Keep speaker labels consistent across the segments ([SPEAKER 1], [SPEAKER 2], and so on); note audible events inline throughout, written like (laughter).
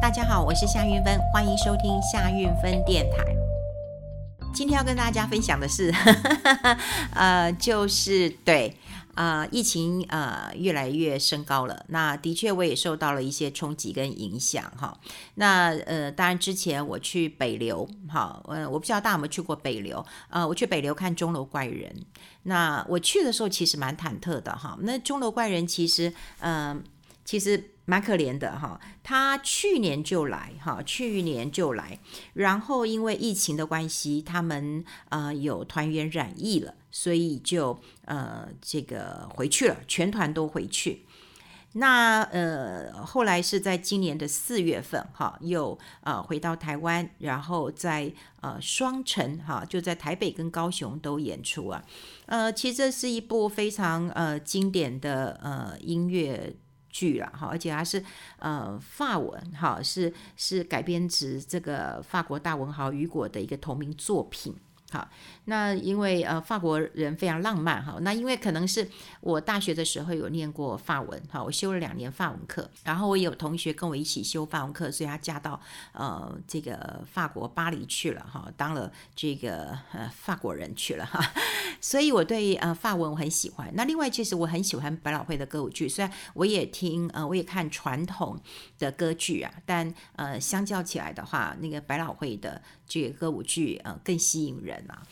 [SPEAKER 1] 大家好，我是夏运芬，欢迎收听夏运芬电台。今天要跟大家分享的是，(laughs) 呃，就是对。呃，疫情呃越来越升高了，那的确我也受到了一些冲击跟影响哈。那呃，当然之前我去北流哈，呃，我不知道大家有没有去过北流，呃，我去北流看钟楼怪人。那我去的时候其实蛮忐忑的哈。那钟楼怪人其实嗯、呃，其实。蛮可怜的哈，他去年就来哈，去年就来，然后因为疫情的关系，他们呃有团员染疫了，所以就呃这个回去了，全团都回去。那呃后来是在今年的四月份哈，又呃回到台湾，然后在呃双城哈，就在台北跟高雄都演出啊。呃，其实这是一部非常呃经典的呃音乐。剧了哈，而且它是呃法文哈，是是改编自这个法国大文豪雨果的一个同名作品。哈，那因为呃法国人非常浪漫哈，那因为可能是我大学的时候有念过法文哈，我修了两年法文课，然后我有同学跟我一起修法文课，所以他嫁到呃这个法国巴黎去了哈，当了这个呃法国人去了哈，(laughs) 所以我对呃法文我很喜欢。那另外其实我很喜欢百老汇的歌舞剧，虽然我也听呃我也看传统的歌剧啊，但呃相较起来的话，那个百老汇的这个歌舞剧呃更吸引人啊。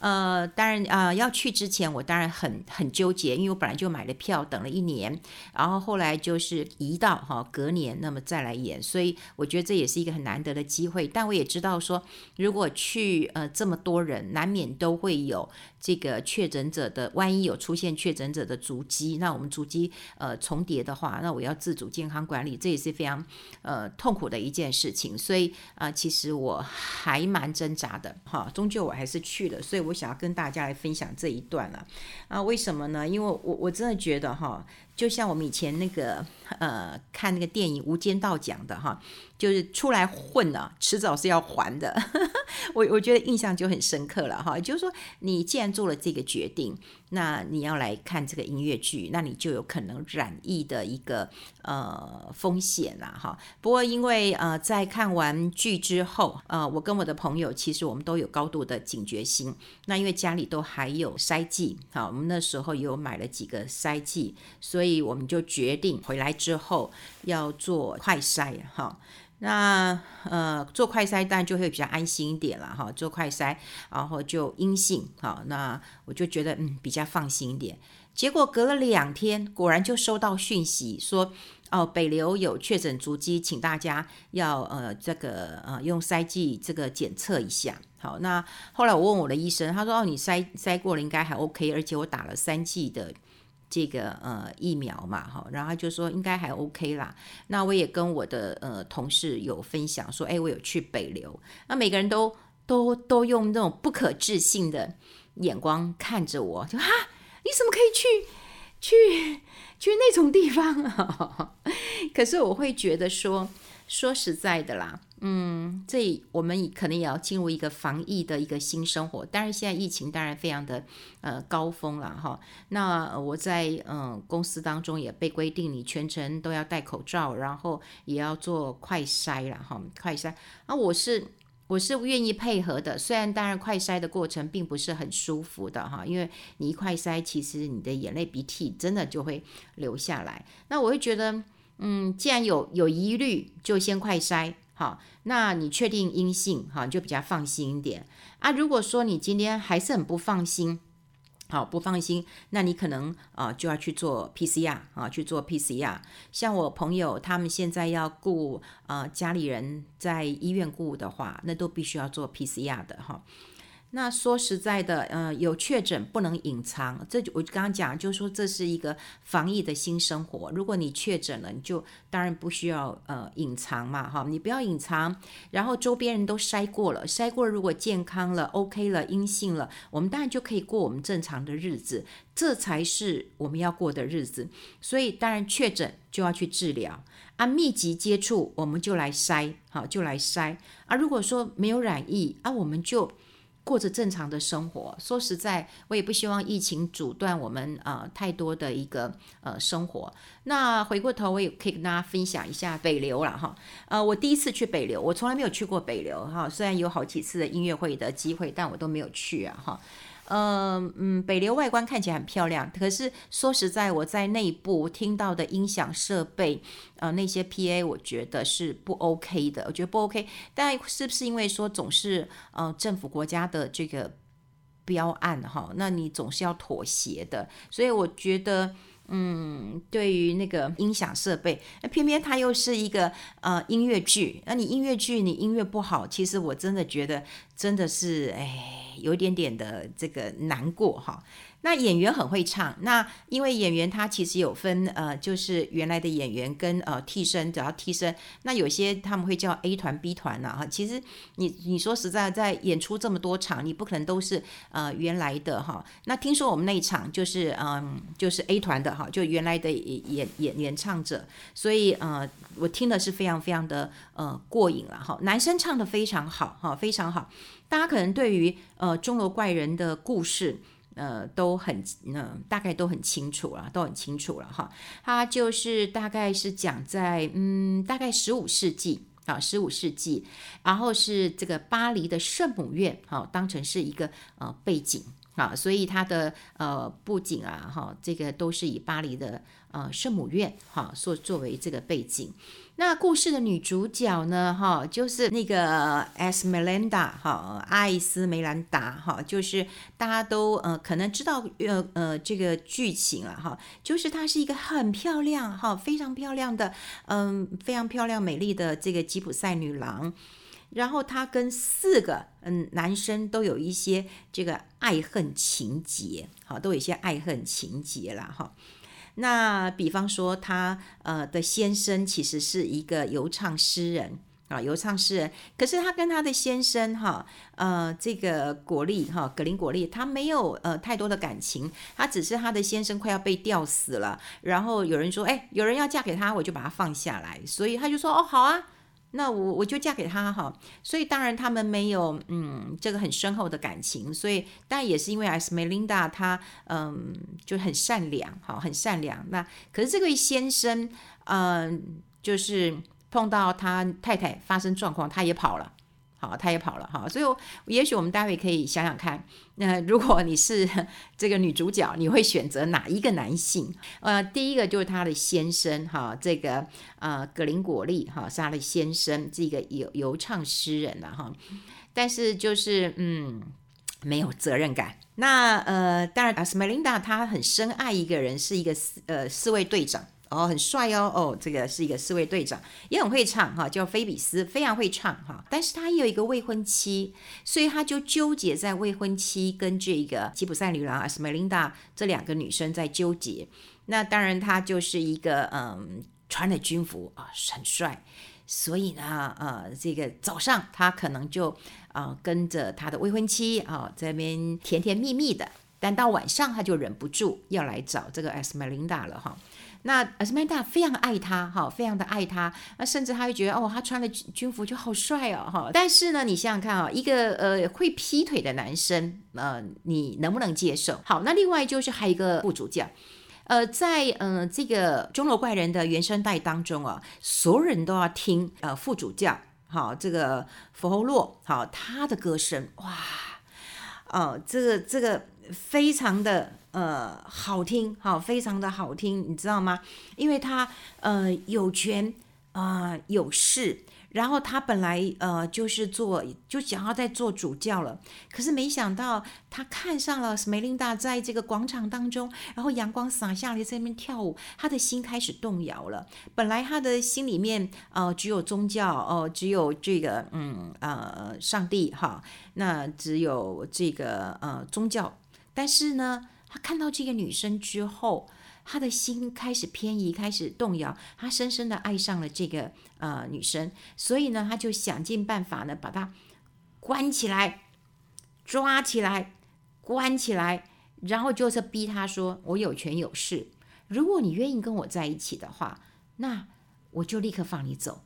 [SPEAKER 1] 呃，当然啊、呃，要去之前我当然很很纠结，因为我本来就买了票，等了一年，然后后来就是移到哈隔年，那么再来演，所以我觉得这也是一个很难得的机会。但我也知道说，如果去呃这么多人，难免都会有。这个确诊者的，万一有出现确诊者的足迹，那我们足迹呃重叠的话，那我要自主健康管理，这也是非常呃痛苦的一件事情。所以啊、其实我还蛮挣扎的哈，终究我还是去了。所以我想要跟大家来分享这一段了啊，为什么呢？因为我我真的觉得哈。就像我们以前那个呃看那个电影《无间道》讲的哈，就是出来混了，迟早是要还的。(laughs) 我我觉得印象就很深刻了哈。就是说，你既然做了这个决定，那你要来看这个音乐剧，那你就有可能染疫的一个呃风险啦哈。不过因为呃在看完剧之后，呃我跟我的朋友其实我们都有高度的警觉心。那因为家里都还有筛剂，好，我们那时候有买了几个筛剂，所以。所以我们就决定回来之后要做快筛哈。那呃做快筛当然就会比较安心一点了哈。做快筛然后就阴性好，那我就觉得嗯比较放心一点。结果隔了两天，果然就收到讯息说哦北流有确诊足迹，请大家要呃这个呃用筛剂这个检测一下。好，那后来我问我的医生，他说哦你筛筛过了应该还 OK，而且我打了三剂的。这个呃疫苗嘛哈，然后就说应该还 OK 啦。那我也跟我的呃同事有分享说，哎，我有去北流，那每个人都 (laughs) 都都用那种不可置信的眼光看着我，就哈，你怎么可以去去去那种地方啊？(laughs) 可是我会觉得说。说实在的啦，嗯，这我们可能也要进入一个防疫的一个新生活。当然，现在疫情当然非常的呃高峰了哈。那我在嗯、公司当中也被规定，你全程都要戴口罩，然后也要做快筛了哈，快筛。啊我是我是愿意配合的，虽然当然快筛的过程并不是很舒服的哈，因为你一快筛，其实你的眼泪鼻涕真的就会流下来。那我会觉得。嗯，既然有有疑虑，就先快筛，好，那你确定阴性，哈，就比较放心一点啊。如果说你今天还是很不放心，好，不放心，那你可能啊、就要去做 PCR 啊，去做 PCR。像我朋友他们现在要顾呃家里人在医院雇的话，那都必须要做 PCR 的哈。那说实在的，呃，有确诊不能隐藏，这就我刚刚讲，就是说这是一个防疫的新生活。如果你确诊了，你就当然不需要呃隐藏嘛，哈，你不要隐藏，然后周边人都筛过了，筛过了如果健康了，OK 了，阴性了，我们当然就可以过我们正常的日子，这才是我们要过的日子。所以当然确诊就要去治疗啊，密集接触我们就来筛，好，就来筛啊。如果说没有染疫啊，我们就。过着正常的生活。说实在，我也不希望疫情阻断我们呃太多的一个呃生活。那回过头，我也可以跟大家分享一下北流了哈。呃，我第一次去北流，我从来没有去过北流哈。虽然有好几次的音乐会的机会，但我都没有去啊哈。嗯嗯，北流外观看起来很漂亮，可是说实在，我在内部听到的音响设备，呃，那些 PA 我觉得是不 OK 的，我觉得不 OK。但是不是因为说总是呃政府国家的这个标案哈，那你总是要妥协的，所以我觉得。嗯，对于那个音响设备，那偏偏它又是一个呃音乐剧，那你音乐剧你音乐不好，其实我真的觉得真的是哎，有一点点的这个难过哈。那演员很会唱，那因为演员他其实有分呃，就是原来的演员跟呃替身，只要替身，那有些他们会叫 A 团 B 团呐哈。其实你你说实在，在演出这么多场，你不可能都是呃原来的哈。那听说我们那一场就是嗯、就是 A 团的哈，就原来的演演演唱者，所以呃我听的是非常非常的呃过瘾了哈。男生唱的非常好哈，非常好。大家可能对于呃钟楼怪人的故事。呃，都很，呃，大概都很清楚了，都很清楚了哈。它就是大概是讲在，嗯，大概十五世纪啊，十五世纪，然后是这个巴黎的圣母院，哈、当成是一个呃背景啊，所以它的呃布景啊，哈，这个都是以巴黎的呃圣母院哈，作、作为这个背景。那故事的女主角呢？哈，就是那个 esmalanda 哈，艾斯梅兰达哈，就是大家都呃可能知道呃呃这个剧情了哈，就是她是一个很漂亮哈，非常漂亮的嗯非常漂亮美丽的这个吉普赛女郎，然后她跟四个嗯男生都有一些这个爱恨情结，哈，都有一些爱恨情结了哈。那比方说，他呃的先生其实是一个游唱诗人啊，游唱诗人。可是他跟他的先生哈，呃，这个果粒哈，格林果粒，他没有呃太多的感情，他只是他的先生快要被吊死了，然后有人说，哎，有人要嫁给他，我就把他放下来，所以他就说，哦，好啊。那我我就嫁给他哈，所以当然他们没有嗯这个很深厚的感情，所以但也是因为艾斯梅琳达她嗯就很善良哈，很善良。那可是这位先生嗯就是碰到他太太发生状况，他也跑了。好，他也跑了哈，所以也许我们待会可以想想看，那如果你是 (laughs) 这个女主角，你会选择哪一个男性？呃，第一个就是他的先生哈，这个呃格林果利哈是他的先生，这个游游唱诗人了哈，但是就是嗯没有责任感。那呃当然，斯梅琳达她很深爱一个人，是一个四呃四位队长。哦，很帅哦，哦，这个是一个侍卫队长，也很会唱哈，叫菲比斯，非常会唱哈。但是他也有一个未婚妻，所以他就纠结在未婚妻跟这个吉普赛女郎阿斯梅琳达这两个女生在纠结。那当然他就是一个嗯，穿了军服啊，很帅，所以呢，呃，这个早上他可能就啊、跟着他的未婚妻啊在那边甜甜蜜蜜的，但到晚上他就忍不住要来找这个阿斯梅琳达了哈。那阿斯曼达非常爱他，哈，非常的爱他，那甚至他会觉得，哦，他穿了军服就好帅哦，哈。但是呢，你想想看啊，一个呃会劈腿的男生，呃，你能不能接受？好，那另外就是还有一个副主教，呃，在呃这个钟楼怪人的原声带当中啊，所有人都要听呃副主教，好，这个佛侯洛，好，他的歌声，哇，哦，这个这个非常的。呃，好听，好，非常的好听，你知道吗？因为他呃有权啊、有势，然后他本来呃就是做就想要在做主教了，可是没想到他看上了梅琳达在这个广场当中，然后阳光洒下来在那边跳舞，他的心开始动摇了。本来他的心里面呃只有宗教哦、呃，只有这个嗯呃上帝哈，那只有这个呃宗教，但是呢。他看到这个女生之后，他的心开始偏移，开始动摇。他深深的爱上了这个呃女生，所以呢，他就想尽办法呢，把她关起来，抓起来，关起来，然后就是逼她说：“我有权有势，如果你愿意跟我在一起的话，那我就立刻放你走。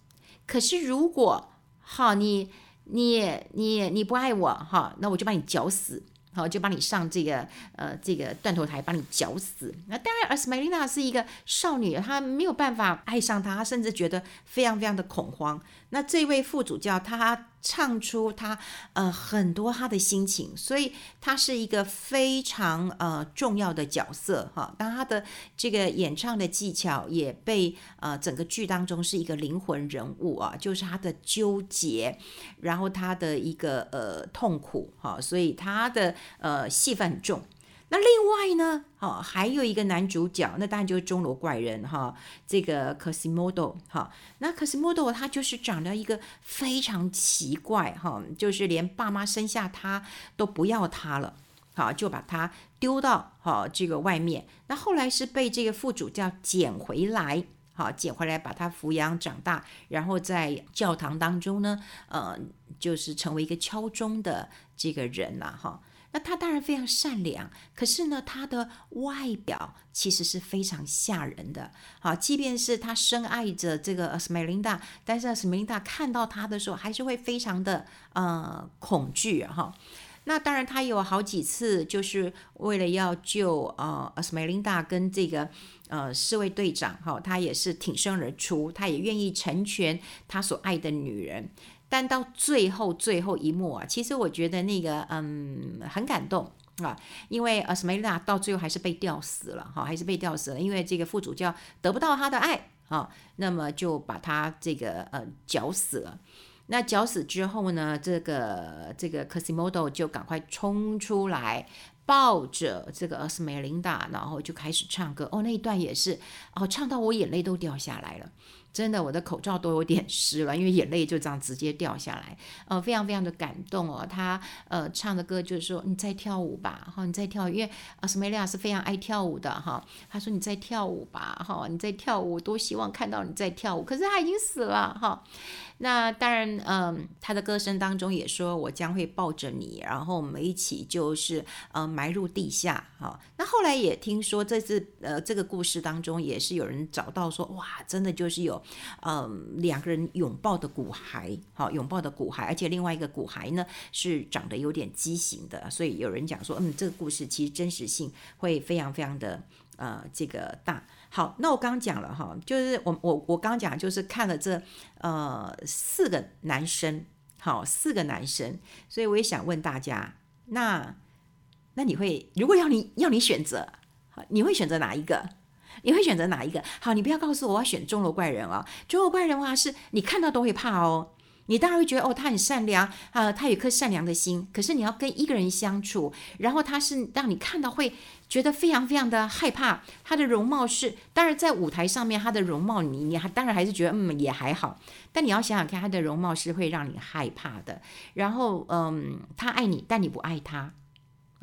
[SPEAKER 1] 可是如果好，你你你你不爱我哈，那我就把你绞死。好，就把你上这个呃这个断头台，把你绞死。那当然，而斯梅琳娜是一个少女，她没有办法爱上他，她甚至觉得非常非常的恐慌。那这位副主教，他唱出他呃很多他的心情，所以他是一个非常呃重要的角色哈。当他的这个演唱的技巧也被呃整个剧当中是一个灵魂人物啊，就是他的纠结，然后他的一个呃痛苦哈，所以他的呃戏份很重。那另外呢，哈，还有一个男主角，那当然就是钟楼怪人哈，这个科西莫多哈。那科西莫多他就是长得一个非常奇怪哈，就是连爸妈生下他都不要他了，好，就把他丢到哈这个外面。那后来是被这个副主教捡回来，好，捡回来把他抚养长大，然后在教堂当中呢，呃，就是成为一个敲钟的这个人呐，哈。那他当然非常善良，可是呢，他的外表其实是非常吓人的。好，即便是他深爱着这个 Esmeralda，但是 Esmeralda 看到他的时候，还是会非常的呃恐惧哈。那当然，他有好几次就是为了要救呃 Esmeralda 跟这个呃侍卫队长哈，他也是挺身而出，他也愿意成全他所爱的女人。但到最后最后一幕啊，其实我觉得那个嗯很感动啊，因为阿斯梅拉到最后还是被吊死了哈，还是被吊死了，因为这个副主教得不到他的爱啊，那么就把他这个呃绞死了。那绞死之后呢，这个这个科西莫多就赶快冲出来，抱着这个阿斯梅琳达，然后就开始唱歌。哦，那一段也是哦，唱到我眼泪都掉下来了。真的，我的口罩都有点湿了，因为眼泪就这样直接掉下来，呃，非常非常的感动哦。他呃唱的歌就是说，你在跳舞吧，哈，你在跳，因为阿斯梅利亚是非常爱跳舞的哈。他说你在跳舞吧，哈，你在跳舞，多希望看到你在跳舞。可是他已经死了哈。那当然，嗯，他的歌声当中也说，我将会抱着你，然后我们一起就是呃埋入地下，哈。那后来也听说，这次呃这个故事当中也是有人找到说，哇，真的就是有。嗯，两个人拥抱的骨骸，好，拥抱的骨骸，而且另外一个骨骸呢是长得有点畸形的，所以有人讲说，嗯，这个故事其实真实性会非常非常的呃这个大。好，那我刚讲了哈，就是我我我刚讲就是看了这呃四个男生，好，四个男生，所以我也想问大家，那那你会如果要你要你选择，你会选择哪一个？你会选择哪一个？好，你不要告诉我我要选钟楼怪人哦！钟楼怪人的话是你看到都会怕哦，你当然会觉得哦，他很善良啊，呃，他有一颗善良的心。可是你要跟一个人相处，然后他是让你看到会觉得非常非常的害怕。他的容貌是，当然在舞台上面他的容貌你你还当然还是觉得嗯也还好，但你要想想看，他的容貌是会让你害怕的。然后嗯，他爱你，但你不爱他。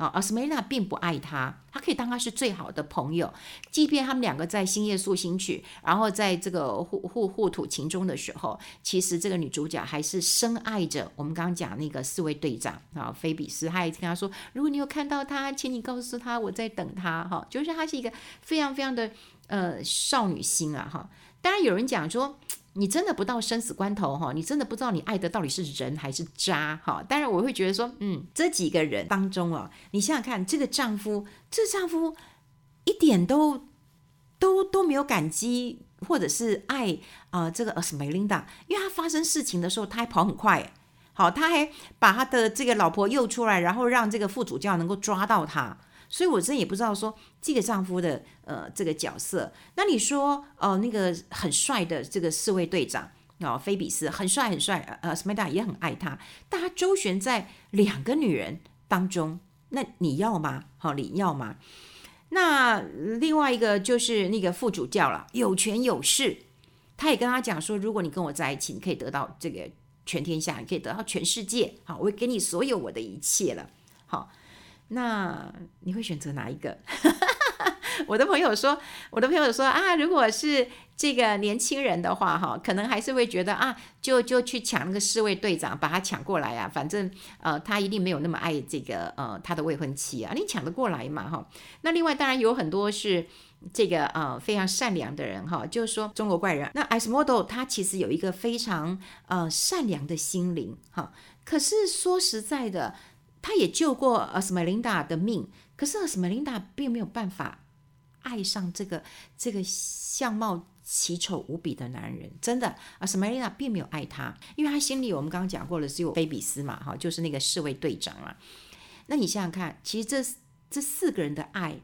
[SPEAKER 1] 啊，阿斯梅拉并不爱他，他可以当他是最好的朋友。即便他们两个在星夜宿星曲，然后在这个互互互吐情衷的时候，其实这个女主角还是深爱着我们刚刚讲那个四位队长啊，菲比斯。他也跟他说，如果你有看到他，请你告诉他我在等他。哈，就是他是一个非常非常的呃少女心啊。哈，当然有人讲说。你真的不到生死关头哈，你真的不知道你爱的到底是人还是渣哈。当然我会觉得说，嗯，这几个人当中啊，你想想看，这个丈夫，这丈夫一点都都都没有感激或者是爱啊、呃，这个 Esmeralda，因为他发生事情的时候，他还跑很快，好，他还把他的这个老婆诱出来，然后让这个副主教能够抓到他。所以，我真的也不知道说这个丈夫的呃这个角色。那你说哦、那个很帅的这个侍卫队长哦，菲比斯很帅很帅，呃，斯梅达也很爱他，但他周旋在两个女人当中，那你要吗？好、哦，你要吗？那另外一个就是那个副主教了，有权有势，他也跟他讲说，如果你跟我在一起，你可以得到这个全天下，你可以得到全世界，好，我会给你所有我的一切了，好。那你会选择哪一个？(laughs) 我的朋友说，我的朋友说啊，如果是这个年轻人的话，哈，可能还是会觉得啊，就就去抢那个侍卫队长，把他抢过来啊，反正呃，他一定没有那么爱这个呃他的未婚妻啊，你抢得过来嘛，哈。那另外当然有很多是这个呃非常善良的人哈，就是说中国怪人。那 i s m o d e l 他其实有一个非常呃善良的心灵哈，可是说实在的，他也救过呃斯梅琳达的命，可是斯梅琳达并没有办法爱上这个这个相貌奇丑无比的男人，真的啊斯梅琳达并没有爱他，因为他心里我们刚刚讲过了，只有菲比斯嘛哈，就是那个侍卫队长啊。那你想想看，其实这这四个人的爱。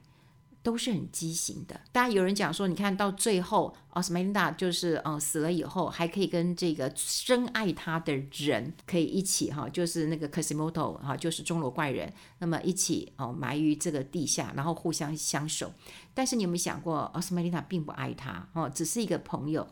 [SPEAKER 1] 都是很畸形的。当然有人讲说，你看到最后，奥斯梅琳达就是呃死了以后，还可以跟这个深爱他的人可以一起哈，就是那个 Casimoto 哈，就是钟楼怪人，那么一起哦埋于这个地下，然后互相相守。但是你有没有想过，奥斯梅琳达并不爱他哦，只是一个朋友。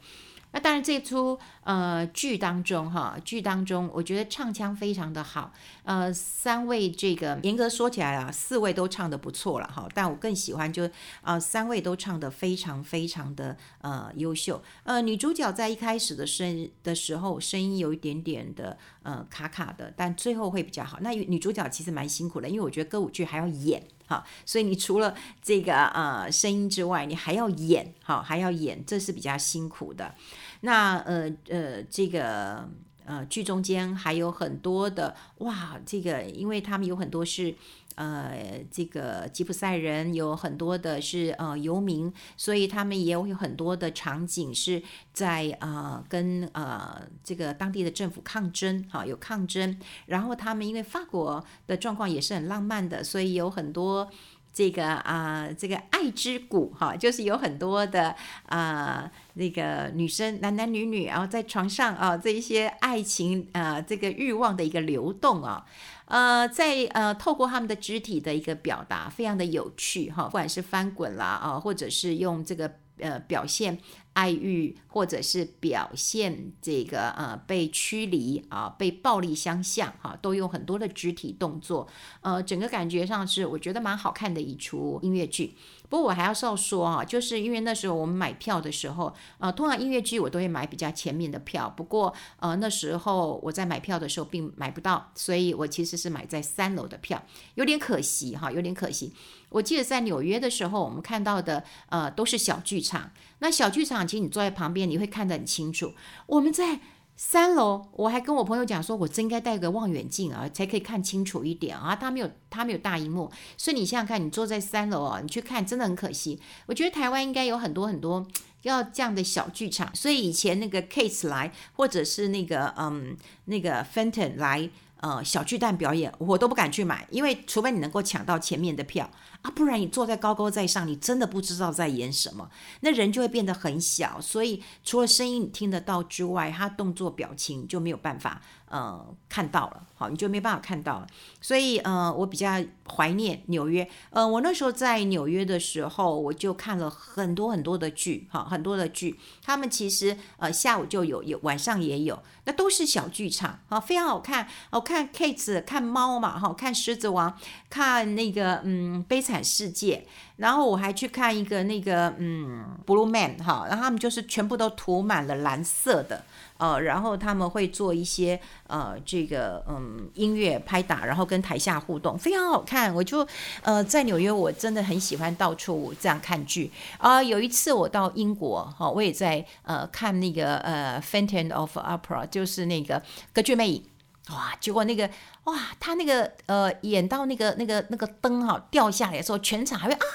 [SPEAKER 1] 那当然，这出呃剧当中哈，剧当中我觉得唱腔非常的好，呃，三位这个严格说起来啊，四位都唱得不错了哈，但我更喜欢就啊、呃、三位都唱得非常非常的呃优秀，呃，女主角在一开始的声的时候声音有一点点的呃卡卡的，但最后会比较好。那女主角其实蛮辛苦的，因为我觉得歌舞剧还要演。好，所以你除了这个呃声音之外，你还要演，好，还要演，这是比较辛苦的。那呃呃，这个呃剧中间还有很多的哇，这个因为他们有很多是。呃，这个吉普赛人有很多的是呃游民，所以他们也有很多的场景是在呃跟呃这个当地的政府抗争，哈，有抗争。然后他们因为法国的状况也是很浪漫的，所以有很多这个啊、这个爱之谷，哈，就是有很多的啊、那个女生男男女女，然后在床上啊这一些爱情啊、这个欲望的一个流动啊。呃，在呃，透过他们的肢体的一个表达，非常的有趣哈，不管是翻滚啦啊，或者是用这个呃表现爱欲，或者是表现这个呃被驱离啊，被暴力相向哈，都用很多的肢体动作，呃，整个感觉上是我觉得蛮好看的一出音乐剧。不过我还要少说啊，就是因为那时候我们买票的时候，呃，通常音乐剧我都会买比较前面的票。不过呃那时候我在买票的时候并买不到，所以我其实是买在三楼的票，有点可惜哈，有点可惜。我记得在纽约的时候，我们看到的呃都是小剧场。那小剧场其实你坐在旁边，你会看得很清楚。我们在。三楼，我还跟我朋友讲说，我真该带个望远镜啊，才可以看清楚一点啊。他没有，他没有大荧幕，所以你想想看，你坐在三楼啊，你去看，真的很可惜。我觉得台湾应该有很多很多要这样的小剧场，所以以前那个 Case 来，或者是那个嗯那个 Fenton 来。呃，小巨蛋表演我都不敢去买，因为除非你能够抢到前面的票啊，不然你坐在高高在上，你真的不知道在演什么，那人就会变得很小。所以除了声音你听得到之外，他动作表情就没有办法呃看到了，好，你就没办法看到了。所以呃，我比较怀念纽约。呃，我那时候在纽约的时候，我就看了很多很多的剧，哈，很多的剧。他们其实呃下午就有，有晚上也有，那都是小剧场，啊，非常好看，我看。看 Cats 看猫嘛，哈，看狮子王，看那个嗯悲惨世界，然后我还去看一个那个嗯 Blue Man 哈，然后他们就是全部都涂满了蓝色的，呃，然后他们会做一些呃这个嗯音乐拍打，然后跟台下互动，非常好看。我就呃在纽约，我真的很喜欢到处这样看剧啊，呃。有一次我到英国哈，我也在呃看那个呃 Phantom of Opera，就是那个歌剧魅影。哇！结果那个哇，他那个呃，演到那个那个那个灯哈掉下来的时候，全场还会啊，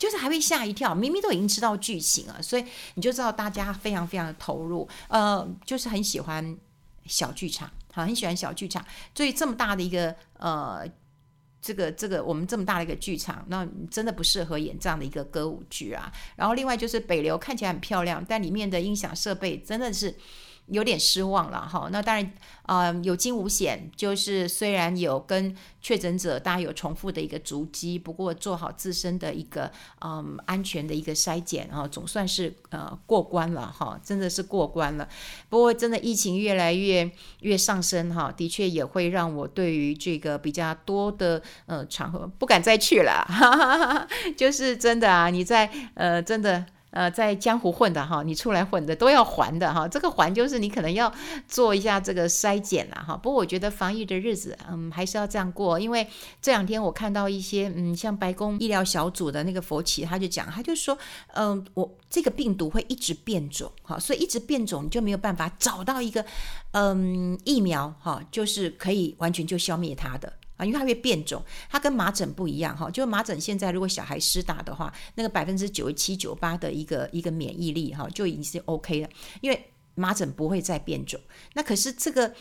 [SPEAKER 1] 就是还会吓一跳。明明都已经知道剧情了，所以你就知道大家非常非常的投入，呃，就是很喜欢小剧场，好，很喜欢小剧场。所以这么大的一个呃，这个这个我们这么大的一个剧场，那真的不适合演这样的一个歌舞剧啊。然后另外就是北流看起来很漂亮，但里面的音响设备真的是。有点失望了哈，那当然，呃，有惊无险，就是虽然有跟确诊者大家有重复的一个足迹，不过做好自身的一个嗯安全的一个筛检啊，总算是呃过关了哈，真的是过关了。不过真的疫情越来越越上升哈，的确也会让我对于这个比较多的呃场合不敢再去了，哈哈哈，就是真的啊，你在呃真的。呃，在江湖混的哈，你出来混的都要还的哈。这个还就是你可能要做一下这个筛检了哈。不过我觉得防疫的日子，嗯，还是要这样过。因为这两天我看到一些，嗯，像白宫医疗小组的那个佛奇，他就讲，他就说，嗯，我这个病毒会一直变种哈，所以一直变种你就没有办法找到一个，嗯，疫苗哈，就是可以完全就消灭它的。啊，因为它会变种，它跟麻疹不一样哈。就麻疹现在如果小孩施打的话，那个百分之九十七、九八的一个一个免疫力哈，就已经是 OK 了。因为麻疹不会再变种，那可是这个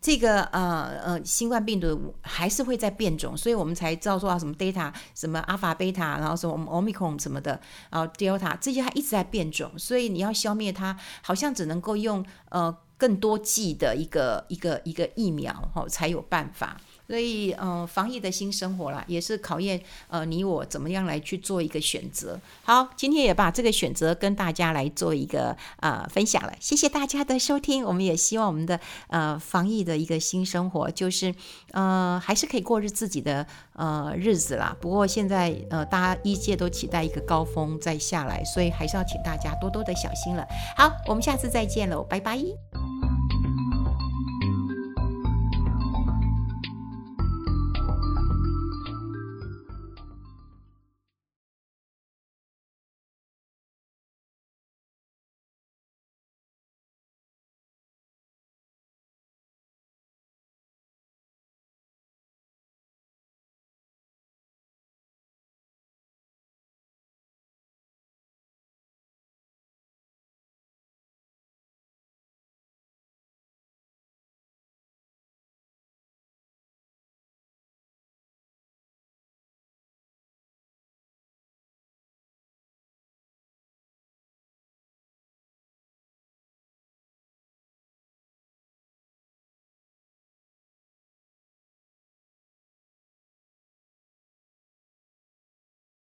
[SPEAKER 1] 这个呃呃新冠病毒还是会再变种，所以我们才知道说什么 data 什么 Alpha、Beta，然后什么 Omicron 什么的，然后 Delta 这些还一直在变种，所以你要消灭它，好像只能够用呃更多剂的一个一个一个疫苗哈才有办法。所以，嗯、呃，防疫的新生活啦，也是考验呃你我怎么样来去做一个选择。好，今天也把这个选择跟大家来做一个呃分享了，谢谢大家的收听。我们也希望我们的呃防疫的一个新生活，就是呃还是可以过日自己的呃日子啦。不过现在呃大家一切都期待一个高峰再下来，所以还是要请大家多多的小心了。好，我们下次再见喽，拜拜。